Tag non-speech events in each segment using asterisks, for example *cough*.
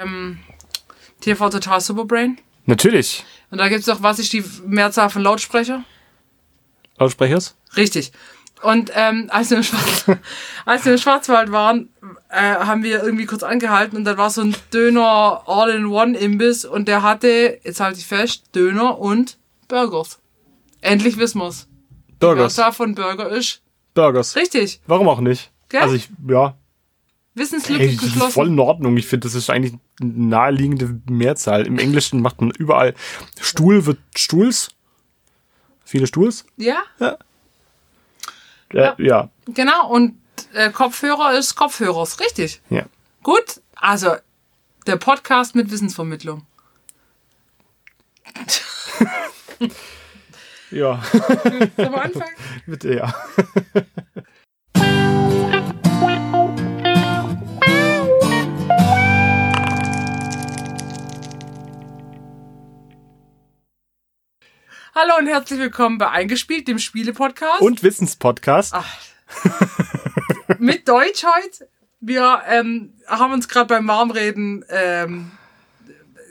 ähm, TV Total Superbrain. Natürlich. Und da gibt's doch, was ist die Mehrzahl von Lautsprecher? Lautsprechers? Richtig. Und ähm, als, wir im Schwarz, *laughs* als wir im Schwarzwald waren, äh, haben wir irgendwie kurz angehalten und dann war so ein Döner All-in-One-Imbiss und der hatte, jetzt halte ich fest, Döner und Burgers. Endlich wissen wir's. Burgers. Mehrzahl von Burger ist Burgers. richtig. Warum auch nicht? Gell? Also ich, ja. Wissenslücke Hey, das ist geschlossen. voll in Ordnung. Ich finde, das ist eigentlich eine naheliegende Mehrzahl. Im Englischen macht man überall Stuhl wird Stuhls. Viele Stuhls. Ja, Äh, ja. genau. Und äh, Kopfhörer ist Kopfhörers. Richtig. Ja. Gut. Also, der Podcast mit Wissensvermittlung. Ja. Wir anfangen? *laughs* Bitte, ja. *laughs* Hallo und herzlich willkommen bei Eingespielt, dem Spiele-Podcast. Und Wissenspodcast. *laughs* Mit Deutsch heute. Wir ähm, haben uns gerade beim Warmreden ähm,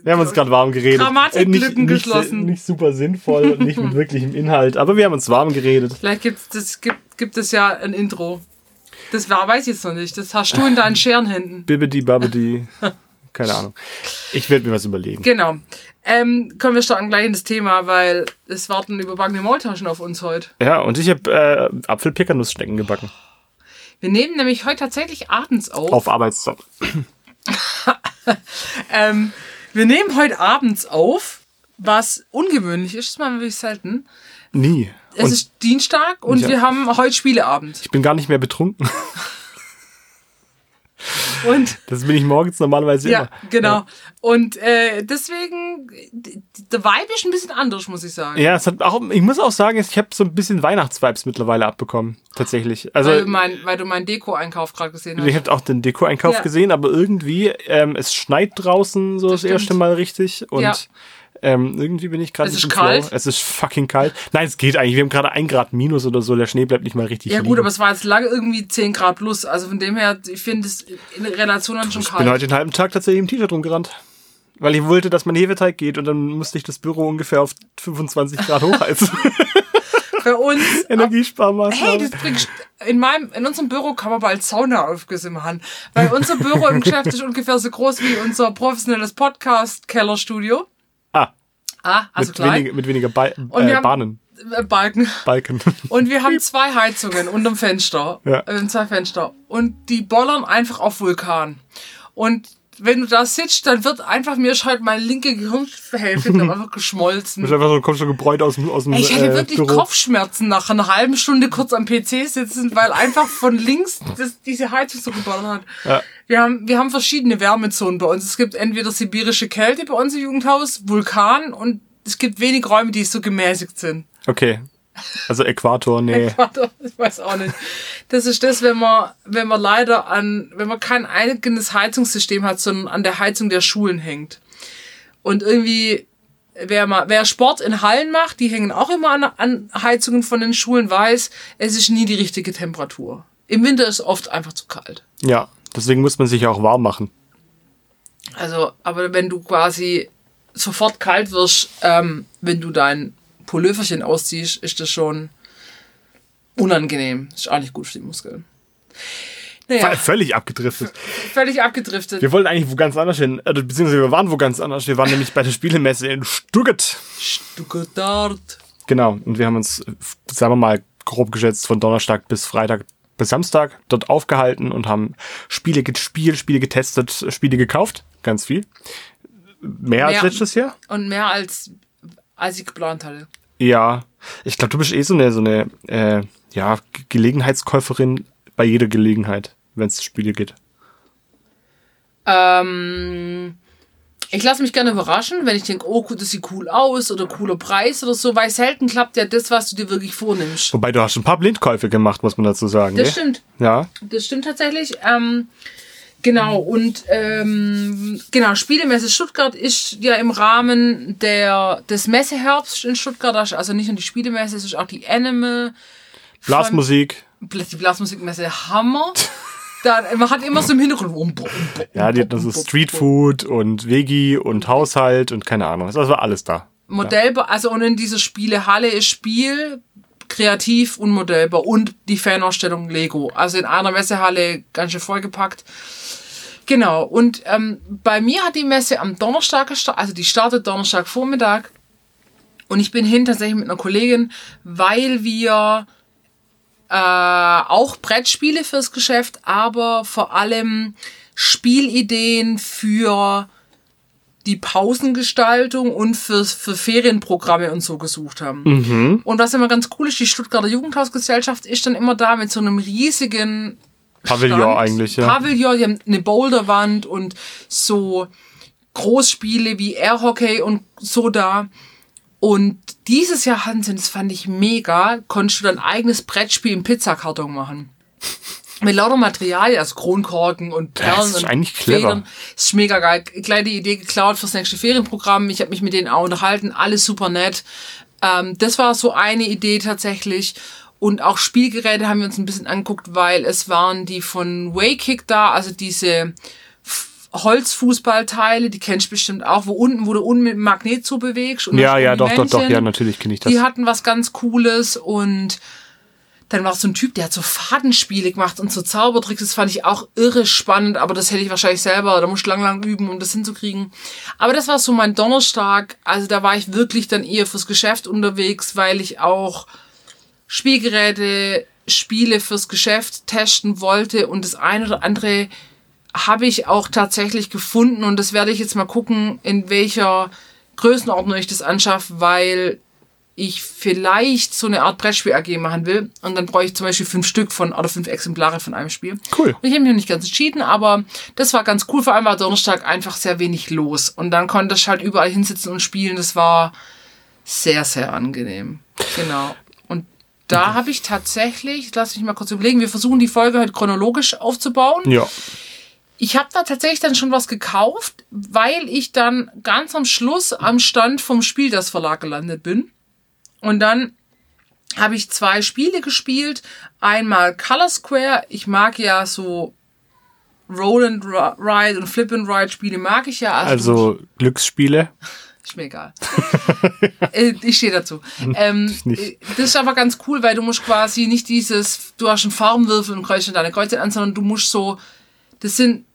Wir haben uns gerade warm geredet. Grammatiklücken nicht, geschlossen. Nicht, nicht super sinnvoll und nicht mit *laughs* wirklichem Inhalt, aber wir haben uns warm geredet. Vielleicht gibt's das, gibt, gibt es ja ein Intro. Das war, weiß ich jetzt noch nicht. Das hast du in deinen *laughs* Scherenhänden. Bibbidi babbidi. Keine Ahnung. Ich werde mir was überlegen. Genau. Ähm, kommen wir starten gleich in das Thema, weil es warten überbackene Maultaschen auf uns heute. Ja, und ich habe äh, Apfelpickernussschnecken gebacken. Wir nehmen nämlich heute tatsächlich abends auf. Auf Arbeitszeit. *laughs* Ähm, wir nehmen heute abends auf, was ungewöhnlich ist, das machen wir wirklich selten. Nie. Es Und ist Dienstag und Ja. wir haben heute Spieleabend. ich bin gar nicht mehr betrunken. *laughs* Und Das bin ich morgens normalerweise ja, immer. genau. Und äh, deswegen, der Vibe ist ein bisschen anders, muss ich sagen. Ja, es hat auch, ich muss auch sagen, ich habe so ein bisschen Weihnachtsvibes mittlerweile abbekommen. Tatsächlich. Also, weil, du mein, weil du meinen Deko-Einkauf gerade gesehen ich hast. habe auch den Deko-Einkauf Ja. gesehen, aber irgendwie, ähm, es schneit draußen so das, stimmt. erste Mal richtig und Ja. Ähm, irgendwie bin ich gerade Es ist im Flow. kalt. Es ist fucking kalt. Nein, es geht eigentlich. Wir haben gerade ein Grad minus oder so. Der Schnee bleibt nicht mal richtig Ja liegen. gut, aber es war jetzt lange irgendwie 10 Grad plus. Also von dem her, ich finde es in Relation dann schon ich kalt. bin heute den halben Tag tatsächlich im T-Shirt rumgerannt. Weil ich wollte, dass mein Hefeteig geht und dann musste ich das Büro ungefähr auf 25 Grad hochheizen. *laughs* Bei uns *laughs* Energiesparmaßnahmen. Hey, das bringt, in meinem, in unserem Büro kann man bald Saunaaufgüsse machen. Weil unser Büro im Geschäft ist *laughs* ungefähr so groß wie unser professionelles Podcast-Kellerstudio. Ah, Ah, also mit, klein. weniger, mit weniger Ba- Und äh, Bahnen. Äh, Balken. Balken. *laughs* Und wir haben zwei Heizungen unterm Fenster. Ja. Haben zwei Fenster. Und die bollern einfach auf Vulkan. Und wenn du da sitzt, dann wird einfach mir ist halt meine linke Gehirnhälfte *laughs* einfach geschmolzen. Bist einfach so, kommst so gebräut aus dem, aus dem Ich hatte äh, wirklich Büro. Kopfschmerzen nach einer halben Stunde kurz am PC sitzen, weil einfach von links das, diese Heizung so geballert hat. Ja. Wir haben, wir haben verschiedene Wärmezonen bei uns. Es gibt entweder sibirische Kälte bei uns im Jugendhaus, Vulkan und es gibt wenig Räume, die so gemäßigt sind. Okay. Also Äquator, *laughs* nee. Warte, ich weiß auch nicht. Das ist das, wenn man, wenn man leider an, wenn man kein eigenes Heizungssystem hat, sondern an der Heizung der Schulen hängt. Und irgendwie, wer mal, wer Sport in Hallen macht, die hängen auch immer an, an Heizungen von den Schulen, weiß, es ist nie die richtige Temperatur. Im Winter ist oft einfach zu kalt. Ja, deswegen muss man sich ja auch warm machen. Also, aber wenn du quasi sofort kalt wirst, ähm, wenn du dein Pulloverchen ausziehst, ist das schon unangenehm. Ist auch nicht gut für die Muskeln. Naja, Völlig abgedriftet. völlig abgedriftet. Wir wollten eigentlich wo ganz anders hin. Äh, beziehungsweise wir waren wo ganz anders. Wir waren nämlich bei der Spielemesse in Stuttgart. Stuttgart. Genau. Und wir haben uns, sagen wir mal, grob geschätzt von Donnerstag bis Freitag bis Samstag dort aufgehalten und haben Spiele gespielt, Spiele getestet, Spiele gekauft. Ganz viel. Mehr, als Mehr. letztes Jahr? Und mehr als, als ich geplant hatte. Ja. Ich glaube, du bist eh so eine, so eine äh, ja, Ge- Gelegenheitskäuferin bei jeder Gelegenheit, wenn es Spiele geht. Ähm, ich lasse mich gerne überraschen, wenn ich denke, oh, gut, das sieht cool aus oder cooler Preis oder so, weil selten klappt ja das, was du dir wirklich vornimmst. Wobei du hast ein paar Blindkäufe gemacht, muss man dazu sagen. Das gell? stimmt. Ja. Das stimmt tatsächlich. Ähm, genau, und ähm, genau, Spielemesse Stuttgart ist ja im Rahmen der, des Messeherbst in Stuttgart, also nicht nur die Spielemesse, es ist auch die Animal, Blasmusik. die Blasmusikmesse Hammer. *laughs* dann, man hat immer so im Hintergrund. Um, um, um, Ja, die hatten so Streetfood und Vegi und Haushalt und keine Ahnung. Das war alles da. Modellbau, also und in dieser Spielehalle ist Spiel, kreativ und Modellbau und die Fanausstellung Lego. Also in einer Messehalle ganz schön vollgepackt. Genau. Und ähm, bei mir hat die Messe am Donnerstag gestartet, also die startet Donnerstag Vormittag. Und ich bin hin tatsächlich mit einer Kollegin, weil wir äh, auch Brettspiele fürs Geschäft, aber vor allem Spielideen für die Pausengestaltung und für, für Ferienprogramme und so gesucht haben. Und was immer ganz cool ist, die Stuttgarter Jugendhausgesellschaft ist dann immer da mit so einem riesigen Pavillon Stand. eigentlich, ja. Pavillon, die haben eine Boulderwand und so Großspiele wie Airhockey und so da. Und dieses Jahr hatten sie, das fand ich mega, konntest du dein eigenes Brettspiel im Pizzakarton machen. Mit lauter Materialien, also Kronkorken und Perlen das ist und eigentlich clever. Federn. Das ist mega geil. Kleine Idee geklaut fürs nächste Ferienprogramm. Ich habe mich mit denen auch unterhalten. Alles super nett. Ähm, das war so eine Idee tatsächlich. Und auch Spielgeräte haben wir uns ein bisschen angeguckt, weil es waren die von Waykick da, also diese Holzfußballteile, die kennst du bestimmt auch, wo unten, wo du unten mit dem Magnet so bewegst. Und Ja, ja, doch, doch, doch, Männchen. ja, natürlich kenne ich das. Die hatten was ganz Cooles und dann war so ein Typ, der hat so Fadenspiele gemacht und so Zaubertricks. Das fand ich auch irre spannend, aber das hätte ich wahrscheinlich selber, da musst du lang, lang üben, um das hinzukriegen. Aber das war so mein Donnerstag. Also da war ich wirklich dann eher fürs Geschäft unterwegs, weil ich auch Spielgeräte, Spiele fürs Geschäft testen wollte und das eine oder andere habe ich auch tatsächlich gefunden und das werde ich jetzt mal gucken, in welcher Größenordnung ich das anschaffe, weil ich vielleicht so eine Art Brettspiel AG machen will und dann brauche ich zum Beispiel fünf Stück von oder fünf Exemplare von einem Spiel. Cool. Und ich habe mich noch nicht ganz entschieden, aber das war ganz cool. Vor allem war Donnerstag einfach sehr wenig los und dann konnte ich halt überall hinsitzen und spielen. Das war sehr, sehr angenehm. Genau. Und da habe ich tatsächlich, lass mich mal kurz überlegen, wir versuchen die Folge heute chronologisch aufzubauen. Ja. Ich habe da tatsächlich dann schon was gekauft, weil ich dann ganz am Schluss am Stand vom Spiel das Verlag gelandet bin. Und dann habe ich zwei Spiele gespielt. Einmal Color Square. Ich mag ja so Roll and Ri- Ride und Flip and Ride Spiele mag ich ja. Also Glücksspiele. *laughs* Ist mir egal. Äh, ich stehe dazu. Ähm, nicht. äh, das ist aber ganz cool, weil du musst quasi nicht dieses, du hast einen Farbenwürfel und kreuzst dann deine Kreuze an, sondern du musst so, das sind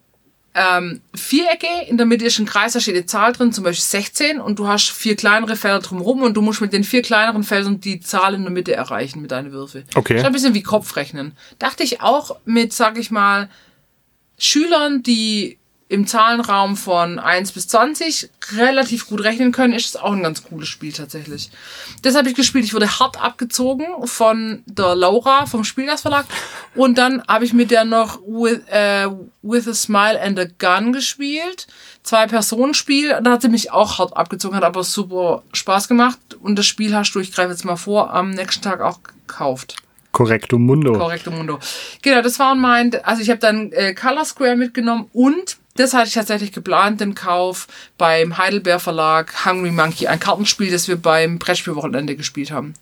ähm, Vierecke, in der Mitte ist ein Kreis, da steht eine Zahl drin, zum Beispiel 16, und du hast vier kleinere Felder drumherum und du musst mit den vier kleineren Feldern die Zahl in der Mitte erreichen mit deinen Würfel. Okay. Das ist ein bisschen wie Kopfrechnen. Dachte ich auch mit, sag ich mal, Schülern, die im Zahlenraum von 1 bis 20 relativ gut rechnen können, ist es auch ein ganz cooles Spiel tatsächlich. Das habe ich gespielt. Ich wurde hart abgezogen von der Laura vom Spielgas Verlag. Und dann habe ich mit der noch with, äh, with a Smile and a Gun gespielt. Zwei-Personen-Spiel. Da hat sie mich auch hart abgezogen, hat aber super Spaß gemacht. Und das Spiel hast du, ich greife jetzt mal vor, am nächsten Tag auch gekauft. Correcto Mundo. Correcto Mundo. Genau, das waren mein, also ich habe dann äh, Color Square mitgenommen und das hatte ich tatsächlich geplant, den Kauf beim Heidelberg Verlag Hungry Monkey, ein Kartenspiel, das wir beim Brettspielwochenende gespielt haben.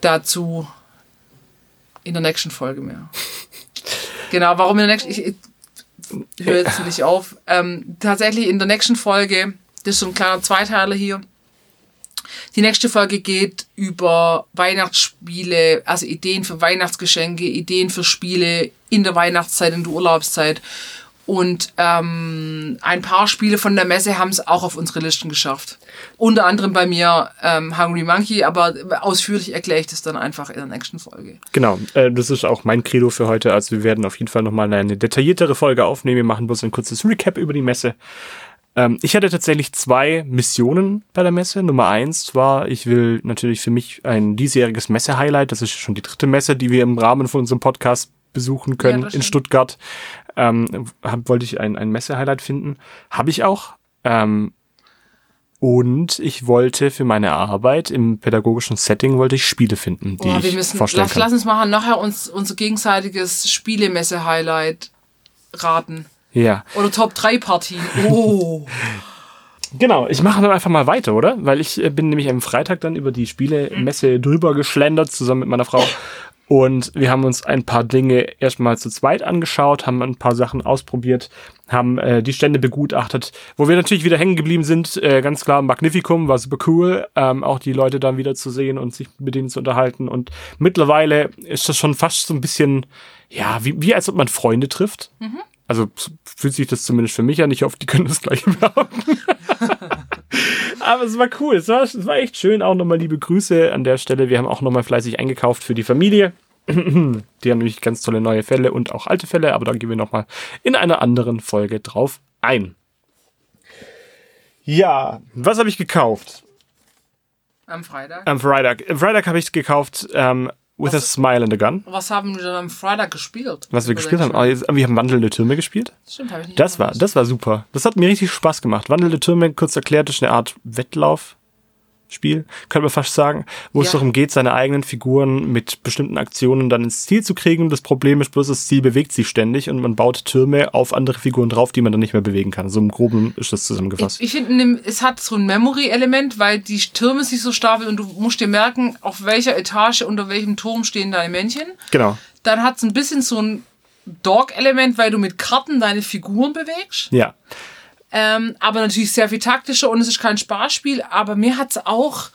Dazu in der nächsten Folge mehr. *laughs* Genau, warum in der nächsten, ich, ich höre jetzt nicht auf. Ähm, tatsächlich in der nächsten Folge, das ist so ein kleiner Zweiteiler hier, die nächste Folge geht über Weihnachtsspiele, also Ideen für Weihnachtsgeschenke, Ideen für Spiele in der Weihnachtszeit, in der Urlaubszeit. Und ähm, ein paar Spiele von der Messe haben es auch auf unsere Listen geschafft. Unter anderem bei mir ähm, Hungry Monkey, aber ausführlich erkläre ich das dann einfach in der nächsten Folge. Genau, äh, das ist auch mein Credo für heute. Also wir werden auf jeden Fall nochmal eine detailliertere Folge aufnehmen. Wir machen bloß ein kurzes Recap über die Messe. Ähm, ich hatte tatsächlich zwei Missionen bei der Messe. Nummer eins war, ich will natürlich für mich ein diesjähriges Messe-Highlight. Das ist schon die dritte Messe, die wir im Rahmen von unserem Podcast besuchen können das in. Stuttgart. Ähm, hab, wollte ich ein, ein Messe-Highlight finden. Habe ich auch. Ähm, und ich wollte für meine Arbeit im pädagogischen Setting wollte ich Spiele finden, die Boah, wir ich müssen, vorstellen lass, kann. lass uns machen nachher uns unser gegenseitiges Spielemesse-Highlight raten. Ja. Oder Top 3 Partien. Oh. *laughs* Genau, ich mache dann einfach mal weiter, oder? Weil ich äh, bin nämlich am Freitag dann über die Spielemesse drüber geschlendert, zusammen mit meiner Frau. Und wir haben uns ein paar Dinge erstmal zu zweit angeschaut, haben ein paar Sachen ausprobiert, haben äh, die Stände begutachtet, wo wir natürlich wieder hängen geblieben sind. Äh, ganz klar, Magnificum war super cool, ähm, auch die Leute dann wieder zu sehen und sich mit denen zu unterhalten. Und mittlerweile ist das schon fast so ein bisschen, ja, wie, wie als ob man Freunde trifft. Mhm. Also fühlt sich das zumindest für mich an. Ich hoffe, die können das gleich *laughs* behaupten. *laughs* Aber es war cool. Es war, es war echt schön. Auch nochmal liebe Grüße an der Stelle. Wir haben auch nochmal fleißig eingekauft für die Familie. *clears throat* Die haben nämlich ganz tolle neue Fälle und auch alte Fälle, aber da gehen wir nochmal in einer anderen Folge drauf ein. Ja, was habe ich gekauft? Am Freitag. Am Freitag. Am Freitag habe ich gekauft ähm, With was, a Smile and a Gun. Was haben wir dann am Freitag gespielt? Was wir gespielt haben? Oh, wir haben Wandelnde Türme gespielt. Stimmt, habe ich nicht. Das war, das war super. Das hat mir richtig Spaß gemacht. Wandelnde Türme, kurz erklärt, ist eine Art Wettlauf. Spiel, könnte man fast sagen, wo ja. es darum geht, seine eigenen Figuren mit bestimmten Aktionen dann ins Ziel zu kriegen. Das Problem ist bloß, das Ziel bewegt sich ständig und man baut Türme auf andere Figuren drauf, die man dann nicht mehr bewegen kann. So im Groben ist das zusammengefasst. Ich, ich finde, es hat so ein Memory-Element, weil die Türme sich so stapeln und du musst dir merken, auf welcher Etage, unter welchem Turm stehen deine Männchen. Genau. Dann hat es ein bisschen so ein Dog-Element, weil du mit Karten deine Figuren bewegst. Ja. Ähm, aber natürlich sehr viel taktischer und es ist kein Spaßspiel, aber mir hat es auch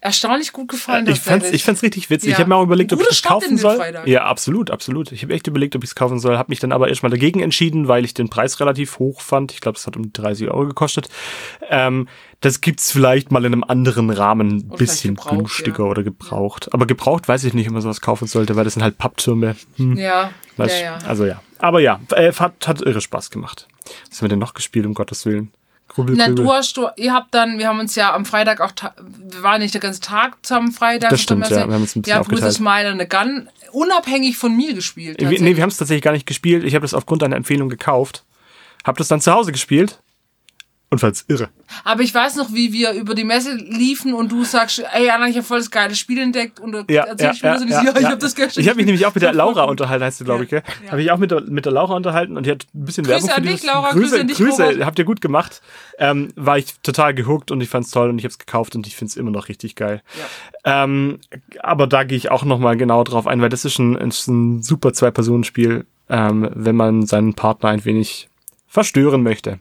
erstaunlich gut gefallen. ich fand's, ich fand's richtig witzig. Ja. Ich habe mir auch überlegt, ob ich das kaufen soll. Ja, absolut, absolut. Ich habe echt überlegt, ob ich es kaufen soll. Habe mich dann aber erstmal dagegen entschieden, weil ich den Preis relativ hoch fand. Ich glaube, es hat um 30 Euro gekostet. Ähm, das gibt's vielleicht mal in einem anderen Rahmen ein bisschen günstiger ja. oder gebraucht. Aber gebraucht weiß ich nicht, ob man sowas kaufen sollte, weil das sind halt Papptürme. Hm. Ja, ja, ja. Also ja. Aber ja, äh, hat, hat irre Spaß gemacht. Was haben wir denn noch gespielt, um Gottes Willen? Grübel, Na, du hast, du, ihr habt dann, wir haben uns ja am Freitag auch, wir waren nicht den ganzen Tag zusammen Freitag. Das stimmt, ja, wir haben uns ein bisschen ja, aufgeteilt. Ja, Smile eine Gun, unabhängig von mir gespielt. Nee, wir haben es tatsächlich gar nicht gespielt. Ich habe das aufgrund einer Empfehlung gekauft. Hab das dann zu Hause gespielt und fand's irre. Aber ich weiß noch, wie wir über die Messe liefen und du sagst, ey Anna, ich habe voll das geile Spiel entdeckt und du ja, erzählst ja, mir das und ich, ja, ja, ich habe das gestern. Ich habe mich nämlich auch mit der *laughs* Laura unterhalten, heißt du, glaube ich, gell? Ja. Habe ich auch mit der, mit der Laura unterhalten und die hat ein bisschen Grüße Werbung für dich, dieses, Laura, Grüße, Grüße, Grüße, Grüße habt ihr gut gemacht. Ähm, war ich total gehuckt und ich fand's toll und ich habe es gekauft und ich find's immer noch richtig geil. Ja. Ähm, aber da gehe ich auch nochmal genau drauf ein, weil das ist ein, ist ein super Zwei-Personen-Spiel, ähm, wenn man seinen Partner ein wenig verstören möchte.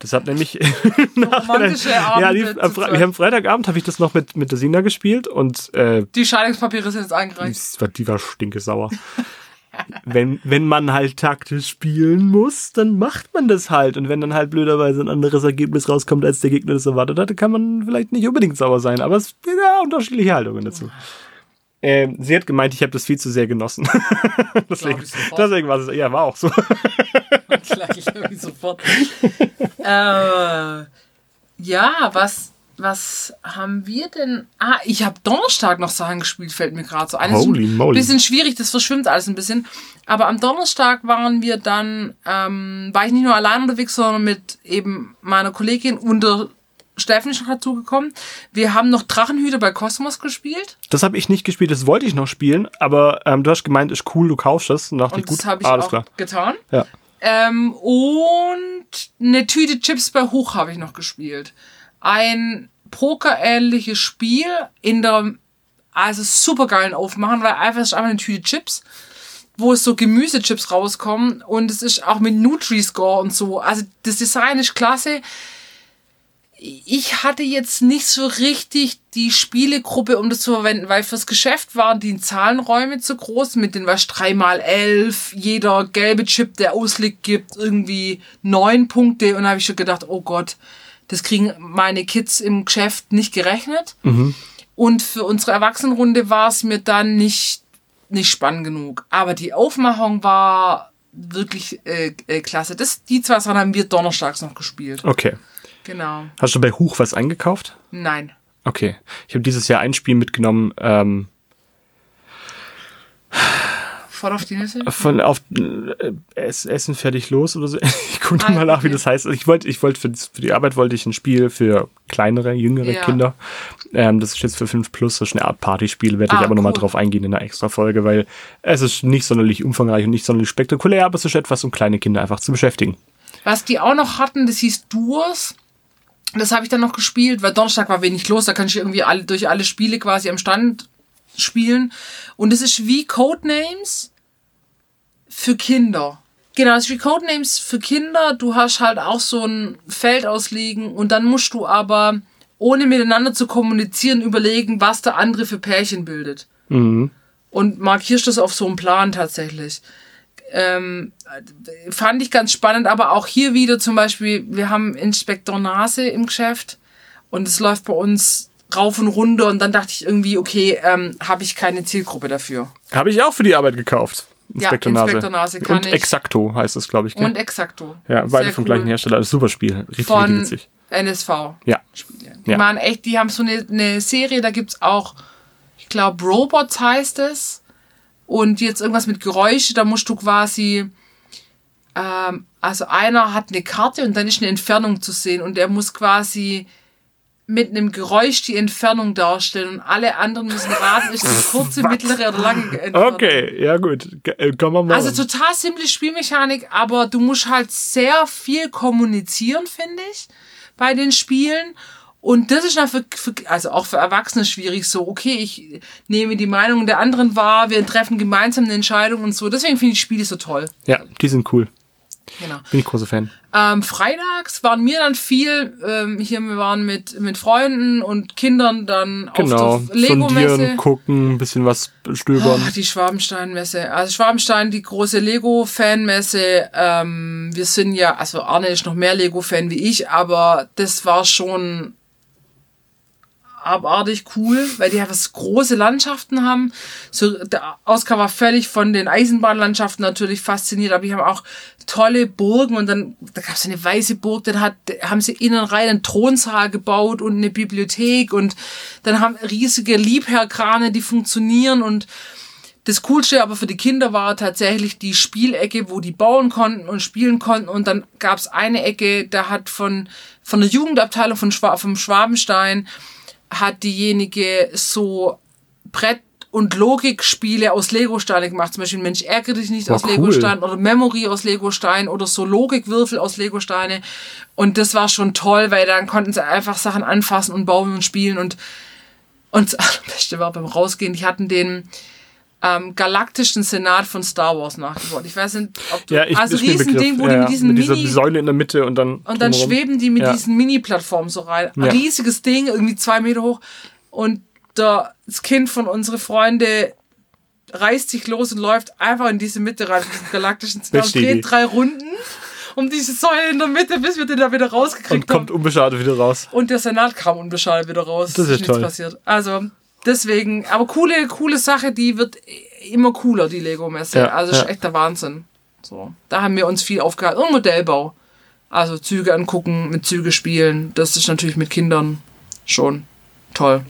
Das hat nämlich *laughs* romantische ja, die, am, Fre am Freitagabend habe ich das noch mit mit der Sina gespielt und äh, die Scheidungspapiere sind jetzt eingereicht. Die war, die war stinkesauer. wenn wenn man halt taktisch spielen muss, dann macht man das halt und wenn dann halt blöderweise ein anderes Ergebnis rauskommt, als der Gegner das erwartet hatte, kann man vielleicht nicht unbedingt sauer sein, aber es gibt ja unterschiedliche Haltungen dazu. Ähm, sie hat gemeint, ich habe das viel zu sehr genossen. *laughs* deswegen, deswegen war es, ja, war auch so. *laughs* Gleich irgendwie sofort. äh, ja, was, was haben wir denn? Ah, ich habe Donnerstag noch Sachen gespielt, fällt mir gerade so ein. Holy ein moly. bisschen schwierig, das verschwimmt alles ein bisschen. Aber am Donnerstag waren wir dann, ähm, war ich nicht nur allein unterwegs, sondern mit eben meiner Kollegin und der Steffen ist noch dazugekommen. Wir haben noch Drachenhüter bei Cosmos gespielt. Das habe ich nicht gespielt, das wollte ich noch spielen, aber ähm, du hast gemeint, ist cool, du kaufst das. Und, dachte und ich, gut, das habe ich alles auch klar. getan. Ja. Ähm, und eine Tüte Chips bei Hoch habe ich noch gespielt. Ein Poker-ähnliches Spiel in der, also super geilen Aufmachen, weil einfach ist einfach eine Tüte Chips, wo es so Gemüsechips rauskommen und es ist auch mit Nutri-Score und so. Also das Design ist klasse ich hatte jetzt nicht so richtig die Spielegruppe, um das zu verwenden, weil fürs Geschäft waren die Zahlenräume zu groß mit den was 3 mal 11 jeder gelbe Chip, der ausliegt, gibt irgendwie neun Punkte und da habe ich schon gedacht, oh Gott, das kriegen meine Kids im Geschäft nicht gerechnet. Mhm. Und für unsere Erwachsenenrunde war es mir dann nicht, nicht spannend genug. Aber die Aufmachung war wirklich äh, äh, klasse. Das, die zwei Sachen haben wir donnerstags noch gespielt. Okay. Genau. Hast du bei Huch was eingekauft? Nein. Okay. Ich habe dieses Jahr ein Spiel mitgenommen. Ähm, Voll auf die Nüsse? Von auf äh, Essen fertig los oder so. *laughs* Ich gucke ah, mal nach, okay. wie das heißt. Ich wollte, ich wollte für, für, die Arbeit wollte ich ein Spiel für kleinere, jüngere ja. Kinder. Ähm, das ist jetzt für 5 Plus, das ist eine Art Partyspiel, werde ah, ich aber cool. nochmal drauf eingehen in einer extra Folge, weil es ist nicht sonderlich umfangreich und nicht sonderlich spektakulär, aber es ist etwas, um kleine Kinder einfach zu beschäftigen. Was die auch noch hatten, das hieß Duos. Das habe ich dann noch gespielt, weil Donnerstag war wenig los, da kann ich irgendwie alle, durch alle Spiele quasi am Stand spielen. Und es ist wie Codenames für Kinder. Genau, es ist wie Codenames für Kinder. Du hast halt auch so ein Feld ausliegen und dann musst du aber, ohne miteinander zu kommunizieren, überlegen, was der andere für Pärchen bildet. Mhm. Und markierst das auf so einem Plan tatsächlich. Ähm, fand ich ganz spannend, aber auch hier wieder zum Beispiel, wir haben Inspektor Nase im Geschäft und es läuft bei uns rauf und runter und dann dachte ich irgendwie, okay, ähm, habe ich keine Zielgruppe dafür. Habe ich auch für die Arbeit gekauft. Inspektor ja, Nase. Inspektor Nase kann Und ich. Exacto heißt es, glaube ich. Gell? Und Exacto. ja, beide Sehr vom cool. gleichen Hersteller. Ein super Spiel. Richtig, richtig Von witzig. NSV. Ja. Spiele. Die Ja. echt, die haben so eine, eine Serie, da gibt's auch, ich glaube, Robots heißt es. Und jetzt irgendwas mit Geräusche, da musst du quasi, ähm, also einer hat eine Karte und dann ist eine Entfernung zu sehen und er muss quasi mit einem Geräusch die Entfernung darstellen und alle anderen müssen raten, ist die *laughs* kurze, mittlere oder lange Entfernung. Okay, ja gut. Äh, Kann man machen. Also total simple Spielmechanik, aber du musst halt sehr viel kommunizieren, finde ich, bei den Spielen. Und das ist dann für, für, also auch für Erwachsene schwierig, so, okay, ich nehme die Meinung der anderen wahr, wir treffen gemeinsam eine Entscheidung und so. Deswegen finde ich Spiele so toll. ja, die sind cool. Genau. Bin ich großer Fan. Ähm, freitags waren wir dann viel, ähm, hier, wir waren mit, mit Freunden und Kindern dann Genau. auf der Lego-Messe. Sondieren, gucken, ein bisschen was stöbern. Ach, die Schwabenstein-Messe. Also Schwabenstein, die große Lego-Fan-Messe. Ähm, wir sind ja, also Arne ist noch mehr Lego-Fan wie ich, aber das war schon abartig cool, weil die ja was große Landschaften haben. So, der Oscar war völlig von den Eisenbahnlandschaften natürlich fasziniert, aber die haben auch tolle Burgen und dann, da gab es eine weiße Burg, dann hat, haben sie innen rein einen Thronsaal gebaut und eine Bibliothek und dann haben riesige Liebherrkrane, die funktionieren und das Coolste aber für die Kinder war tatsächlich die Spielecke, wo die bauen konnten und spielen konnten. Und dann gab es eine Ecke, da hat von, von der Jugendabteilung von Schwa vom Schwabenstein hat diejenige so Brett- und Logikspiele aus Legosteine gemacht. Zum Beispiel Mensch, ärgere dich nicht Oh, aus cool. Legostein oder Memory aus Legostein oder so Logikwürfel aus Legosteine. Und das war schon toll, weil dann konnten sie einfach Sachen anfassen und bauen und spielen. Und, und das Beste war beim Rausgehen, die hatten den ähm, galaktischen Senat von Star Wars nachgebaut. Ich weiß nicht, ob du... Ja, ich also ist. Riesending, wo ja, die mit diesen mit dieser Mini... Säule in der Mitte und dann Und dann drumherum. schweben die mit Ja. diesen Mini-Plattformen so rein. Ein Ja. riesiges Ding, irgendwie zwei Meter hoch. Und der, das Kind von unsere Freunde reißt sich los und läuft einfach in diese Mitte rein, in diesen galaktischen Senat und dreht drei Runden um diese Säule in der Mitte, bis wir den da wieder und rausgekriegt haben. kommt unbeschadet wieder raus. Und der Senat kam unbeschadet wieder raus. Das ist nichts toll. passiert. Also, deswegen, aber coole, coole Sache, die wird immer cooler, die Lego-Messe. Ja, also, ist ja. echt der Wahnsinn. So. Da haben wir uns viel aufgehalten. Und Modellbau. Also, Züge angucken, mit Züge spielen. Das ist natürlich mit Kindern schon toll.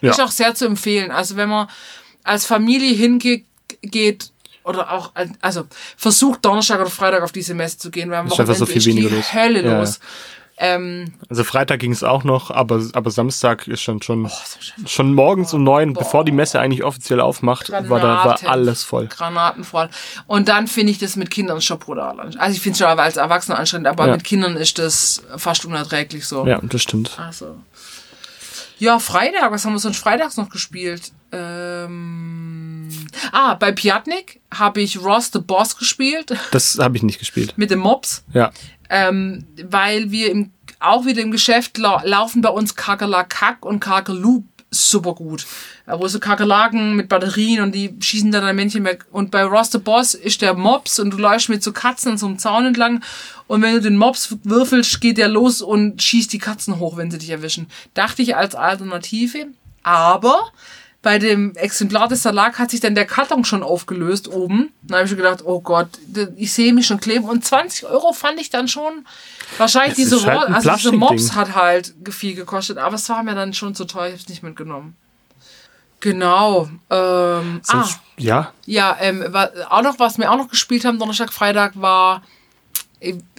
Ja. Ist auch sehr zu empfehlen. Also, wenn man als Familie hingeht, oder auch, also, versucht Donnerstag oder Freitag auf diese Messe zu gehen, weil am Ist Wochenende so viel ist die los. Hölle los. Ähm, Also Freitag ging es auch noch, aber, aber Samstag ist schon Oh, schon, schon morgens um neun, bevor die Messe eigentlich offiziell aufmacht, war da war Granaten. alles voll. Granaten voll. Und dann finde ich das mit Kindern schon brutal. Also ich finde es schon als Erwachsener anstrengend, aber Ja. mit Kindern ist das fast unerträglich so. Ja, das stimmt. Also. Ja, Freitag, was haben wir sonst freitags noch gespielt? Ähm, ah, bei Piatnik habe ich Ross the Boss gespielt Das habe ich nicht gespielt. *laughs* mit den Mobs, Ja. Ähm, weil wir im, auch wieder im Geschäft lau laufen bei uns Kakerlakak und Kakerloop super gut. Äh, Wo so Kakerlaken mit Batterien und die schießen dann ein Männchen weg. Und bei Ross the Boss ist der Mops und du läufst mit so Katzen an so einem Zaun entlang und wenn du den Mops würfelst, geht der los und schießt die Katzen hoch, wenn sie dich erwischen. Dachte ich als Alternative. Aber bei dem Exemplar des Salag hat sich dann der Karton schon aufgelöst oben. Dann habe ich gedacht, oh Gott, ich sehe mich schon kleben. Und 20 Euro fand ich dann schon. Wahrscheinlich Es diese, halt also diese. Mops hat halt viel gekostet, aber es war mir dann schon zu teuer, ich habe es nicht mitgenommen. Genau. Ähm, ah, Sonst, ja. ja, ähm, auch noch, was wir auch noch gespielt haben, Donnerstag, Freitag, war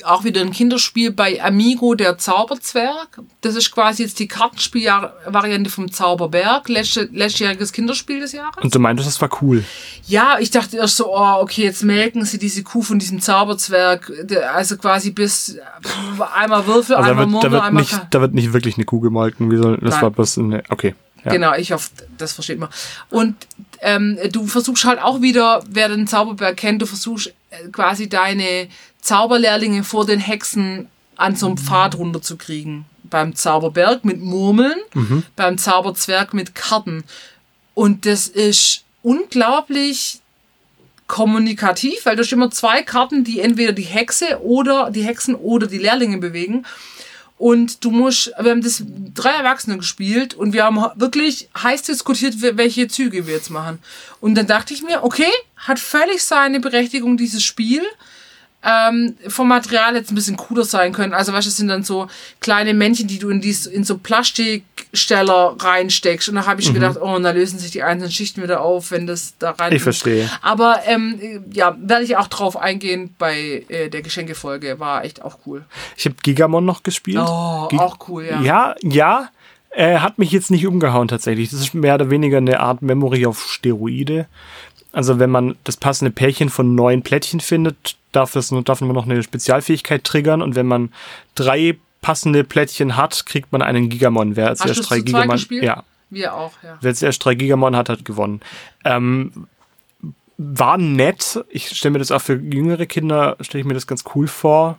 auch wieder ein Kinderspiel bei Amigo, der Zauberzwerg. Das ist quasi jetzt die Kartenspielvariante vom Zauberberg, letztjähriges Kinderspiel des Jahres. Und du meintest, das war cool. Ja, ich dachte erst so, oh, okay, jetzt melken sie diese Kuh von diesem Zauberzwerg, also quasi bis einmal Würfel, Also einmal Murmel, einmal nicht, da wird nicht wirklich eine Kuh gemolken. Wie soll, das Nein. war bloß eine, okay. Ja. Genau, ich hoffe, das versteht man. Und ähm, du versuchst halt auch wieder, wer den Zauberberg kennt, du versuchst quasi deine Zauberlehrlinge vor den Hexen an so einem Pfad runterzukriegen. Beim Zauberberg mit Murmeln, beim Zauberzwerg mit Karten. Und das ist unglaublich kommunikativ, weil du hast immer zwei Karten, die entweder die Hexe oder die Hexen oder die Lehrlinge bewegen. Und du musst, wir haben das drei Erwachsene gespielt und wir haben wirklich heiß diskutiert, welche Züge wir jetzt machen. Und dann dachte ich mir, okay, hat völlig seine Berechtigung dieses Spiel. Ähm, vom Material jetzt ein bisschen cooler sein können. Also, weißt du, das sind dann so kleine Männchen, die du in, dies, in so Plastiksteller reinsteckst. Und da habe ich Mhm. gedacht, oh, und da lösen sich die einzelnen Schichten wieder auf, wenn das da rein. Ich verstehe. Aber ähm, ja, werde ich auch drauf eingehen bei äh, der Geschenkefolge. War echt auch cool. Ich habe Gigamon noch gespielt. Oh, Gi- auch cool, ja. Ja, ja. Äh, hat mich jetzt nicht umgehauen tatsächlich. Das ist mehr oder weniger eine Art Memory auf Steroide. Also wenn man das passende Pärchen von neun Plättchen findet, darf, das, darf man noch eine Spezialfähigkeit triggern. Und wenn man drei passende Plättchen hat, kriegt man einen Gigamon. Wer als Hast erst drei Gigamon, ja, Wir auch, ja. wer als erst drei Gigamon hat, hat gewonnen. Ähm, war nett. Ich stelle mir das auch für jüngere Kinder, stelle ich mir das ganz cool vor.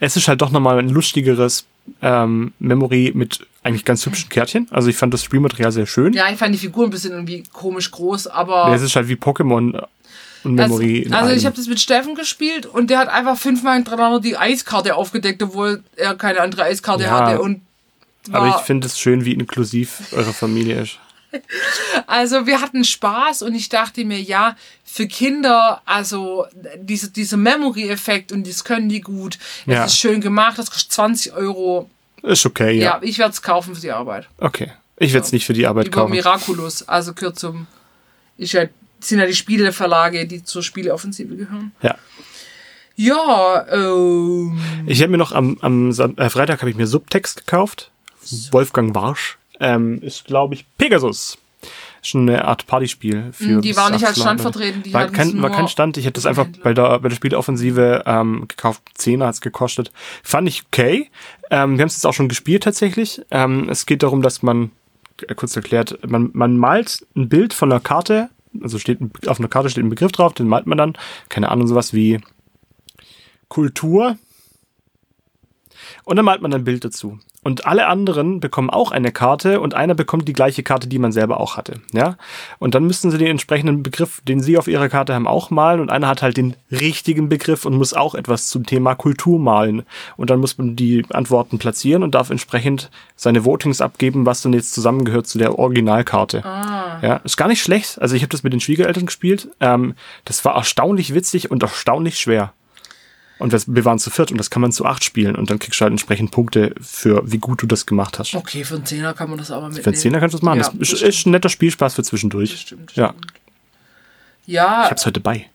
Es ist halt doch nochmal ein lustigeres ähm, Memory mit eigentlich ganz hübschen Kärtchen. Also ich fand das Spielmaterial sehr schön. Ja, ich fand die Figuren ein bisschen irgendwie komisch groß, aber. Es ist halt wie Pokémon und Memory. in Also, also ich habe das mit Steffen gespielt und der hat einfach fünfmal hintereinander die Eiskarte aufgedeckt, obwohl er keine andere Eiskarte Ja, hatte. Und aber ich finde es schön, wie inklusiv eure Familie ist. Also wir hatten Spaß und ich dachte mir, ja, für Kinder, also diese, dieser Memory-Effekt und das können die gut. Es Ja. ist schön gemacht, das kostet 20 Euro. Ist okay, ja. Ja, ich werde es kaufen für die Arbeit. Okay. Ich werde es nicht für die Arbeit Über kaufen. Miraculous, also gehört zum, ist ja, sind ja die Spieleverlage, die zur Spieleoffensive gehören. Ja. Ja, ähm, Ich habe mir noch am, am äh, Freitag habe ich mir Subtext gekauft. Wolfgang Warsch. Ähm, ist, glaube ich, Pegasus. Schon eine Art Partyspiel. Für Die bis war nicht als 18 Stand vertreten, die war kein, war kein Stand. Ich hätte das einfach bei der, bei der Spieleoffensive ähm, gekauft. 10 hat es gekostet. Fand ich okay. Ähm, wir haben es jetzt auch schon gespielt tatsächlich. Ähm, es geht darum, dass man, äh, kurz erklärt, man, man malt ein Bild von einer Karte. Also steht auf einer Karte steht ein Begriff drauf, den malt man dann. Keine Ahnung, sowas wie Kultur. Und dann malt man ein Bild dazu. Und alle anderen bekommen auch eine Karte und einer bekommt die gleiche Karte, die man selber auch hatte. Ja? Und dann müssten sie den entsprechenden Begriff, den sie auf ihrer Karte haben, auch malen. Und einer hat halt den richtigen Begriff und muss auch etwas zum Thema Kultur malen. Und dann muss man die Antworten platzieren und darf entsprechend seine Votings abgeben, was dann jetzt zusammengehört zu der Originalkarte. Ja, ist gar nicht schlecht. Also ich habe das mit den Schwiegereltern gespielt. Ähm, das war erstaunlich witzig und erstaunlich schwer. Und wir- waren zu viert und das kann man zu acht spielen und dann kriegst du halt entsprechend Punkte für wie gut du das gemacht hast. okay, für einen Zehner kann man das aber mitnehmen. Für einen Zehner kannst du das machen. Ja, das ist, ist ein netter Spielspaß für zwischendurch. Das stimmt, das ja, stimmt. Ja, ich hab's heute bei.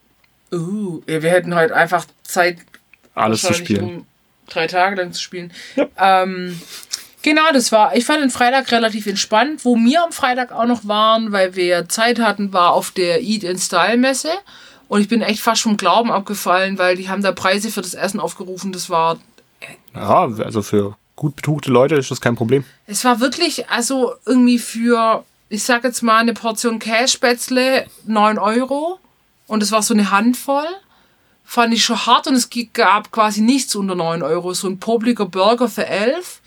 uh, ja, wir hätten heute einfach Zeit, Alles zu spielen. um drei Tage lang zu spielen. Ähm, genau, das war, ich fand den Freitag relativ entspannt. Wo wir am Freitag auch noch waren, weil wir Zeit hatten, war auf der Eat in Style Messe. Und ich bin echt fast vom Glauben abgefallen, weil die haben da Preise für das Essen aufgerufen. Das war Ja, also für gut betuchte Leute ist das kein Problem. Es war wirklich, also irgendwie für, ich sag jetzt mal, eine Portion Kässpätzle 9 Euro. Und es war so eine Handvoll. Fand ich schon hart und es gab quasi nichts unter 9 Euro. So ein popliger Burger für 11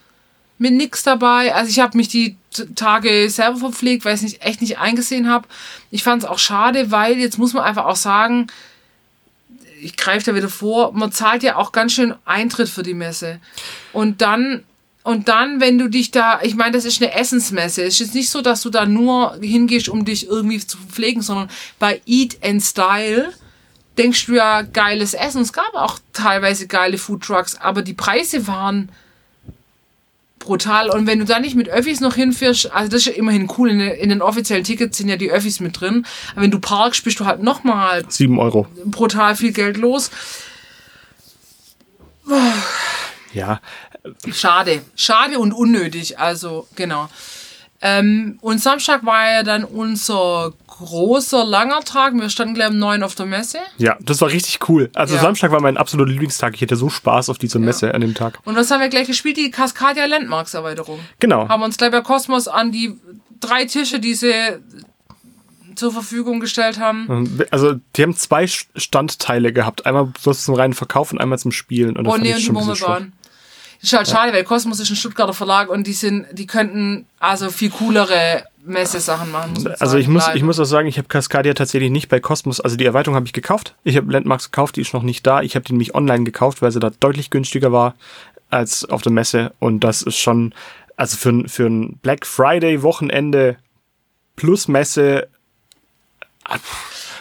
mit nix dabei. Also ich habe mich die Tage selber verpflegt, weil ich es nicht, echt nicht eingesehen habe. Ich fand es auch schade, weil jetzt muss man einfach auch sagen, ich greife da wieder vor, man zahlt ja auch ganz schön Eintritt für die Messe. Und dann, und dann, wenn du dich da, ich meine, das ist eine Essensmesse. Es ist nicht so, dass du da nur hingehst, um dich irgendwie zu pflegen, sondern bei Eat and Style denkst du ja geiles Essen. Es gab auch teilweise geile Foodtrucks, aber die Preise waren brutal. Und wenn du da nicht mit Öffis noch hinfährst, also das ist ja immerhin cool, in, den- in den offiziellen Tickets sind ja die Öffis mit drin. Aber wenn du parkst, bist du halt nochmal Sieben Euro. brutal viel Geld los. Ja, Schade. Schade und unnötig. Also, genau. Ähm, und Samstag war ja dann unser großer, langer Tag. Wir standen gleich um neun auf der Messe. ja, das war richtig cool. Also Ja. Samstag war mein absoluter Lieblingstag. Ich hatte so Spaß auf dieser Messe an dem Tag. Und was haben wir gleich gespielt? Die Cascadia Landmarks Erweiterung. Genau. Haben uns gleich bei Cosmos an die drei Tische, die sie zur Verfügung gestellt haben. Also, die haben zwei Standteile gehabt. Einmal bloß zum reinen Verkauf und einmal zum Spielen. Und oh nee, und die Murmelbahn. Das ist halt schade, weil Kosmos ist ein Stuttgarter Verlag und die sind, die könnten also viel coolere Messesachen machen. Also ich muss, ich muss auch sagen, ich habe Cascadia tatsächlich nicht bei Cosmos, also die Erweiterung habe ich gekauft. Ich habe Landmarks gekauft, die ist noch nicht da. Ich habe die nämlich online gekauft, weil sie da deutlich günstiger war als auf der Messe. Und das ist schon, also für, für ein Black Friday Wochenende plus Messe, ah,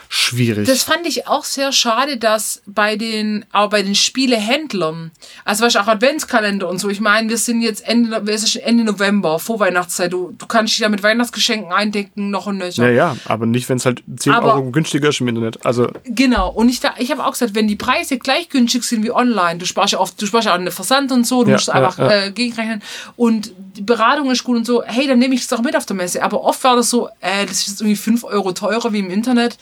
schwierig. Das fand ich auch sehr schade, dass bei den, auch bei den Spielehändlern, also was auch Adventskalender und so, ich meine, wir sind jetzt Ende, es ist Ende November, Vorweihnachtszeit, du, du kannst dich ja mit Weihnachtsgeschenken eindecken, noch und nöcher. Ja, ja, aber nicht, wenn es halt 10 aber, Euro günstiger ist im Internet. Also genau, und ich, ich habe auch gesagt, wenn die Preise gleich günstig sind wie online, du sparst ja oft, du sparst ja auch eine Versand und so, du ja, musst ja, einfach ja. Äh, gegenrechnen und die Beratung ist gut und so, hey, dann nehme ich das auch mit auf der Messe. Aber oft war das so, äh, das ist jetzt irgendwie 5 Euro teurer wie im Internet.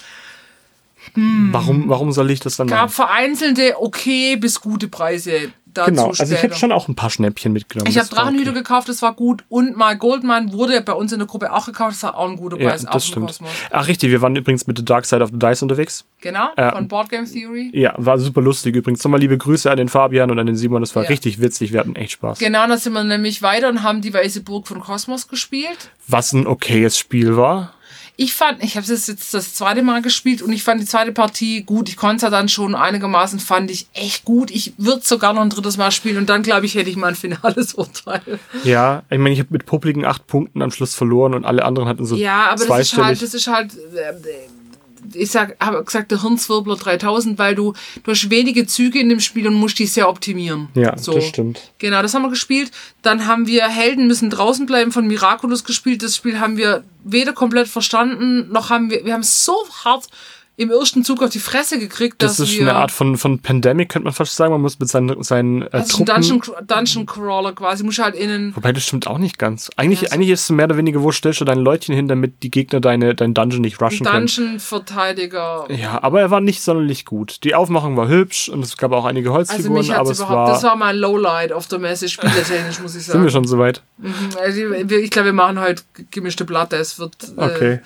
Hm. Warum, warum soll ich das dann gab machen? Gab vereinzelte okay bis gute Preise dazu Genau, also später. ich hätte schon auch ein paar Schnäppchen mitgenommen. Ich habe Drachenhüter okay. gekauft, das war gut. Und mal Goldman wurde bei uns in der Gruppe auch gekauft, das war auch ein guter Preis. Ja, das stimmt. Kosmos. Ach richtig, wir waren übrigens mit The Dark Side of the Dice unterwegs. Genau, äh, von Board Game Theory. Ja, war super lustig übrigens. Nochmal liebe Grüße an den Fabian und an den Simon, das war ja. richtig witzig, wir hatten echt Spaß. Genau, dann sind wir nämlich weiter und haben die Weiße Burg von Kosmos gespielt. Was ein okayes Spiel war. Ich fand, ich habe es jetzt das zweite Mal gespielt und ich fand die zweite Partie gut. Ich konnte es ja dann schon einigermaßen, fand ich echt gut. Ich würde sogar noch ein drittes Mal spielen und dann, glaube ich, hätte ich mal ein finales *laughs* Urteil. Ja, ich meine, ich habe mit publiken acht Punkten am Schluss verloren und alle anderen hatten so Ja, aber das ist halt, das ist halt, äh, ich sag, habe gesagt, der Hirnswirbler 3000, weil du, du hast wenige Züge in dem Spiel und musst die sehr optimieren. Ja, so. das stimmt. Genau, das haben wir gespielt. Dann haben wir Helden müssen draußen bleiben von Miraculous gespielt. Das Spiel haben wir weder komplett verstanden, noch haben wir, wir haben so hart im ersten Zug auf die Fresse gekriegt. Das ist eine Art von, von Pandemic, könnte man fast sagen. Man muss mit seinen, seinen äh, also Truppen... Dungeon, Dungeon Crawler quasi, muss halt innen... Wobei, das stimmt auch nicht ganz. Eigentlich, ja, eigentlich ist es mehr oder weniger, wo stellst du dein Leutchen hin, damit die Gegner deine, dein Dungeon nicht rushen können. Dungeon-Verteidiger. Ja, aber er war nicht sonderlich gut. Die Aufmachung war hübsch und es gab auch einige Holzfiguren, also aber es war... Das war mein Lowlight auf der Messe, spieletechnisch, muss ich sagen. Sind wir schon soweit? Mhm, also ich glaube, wir machen heute gemischte Platte. Es wird... Äh, okay.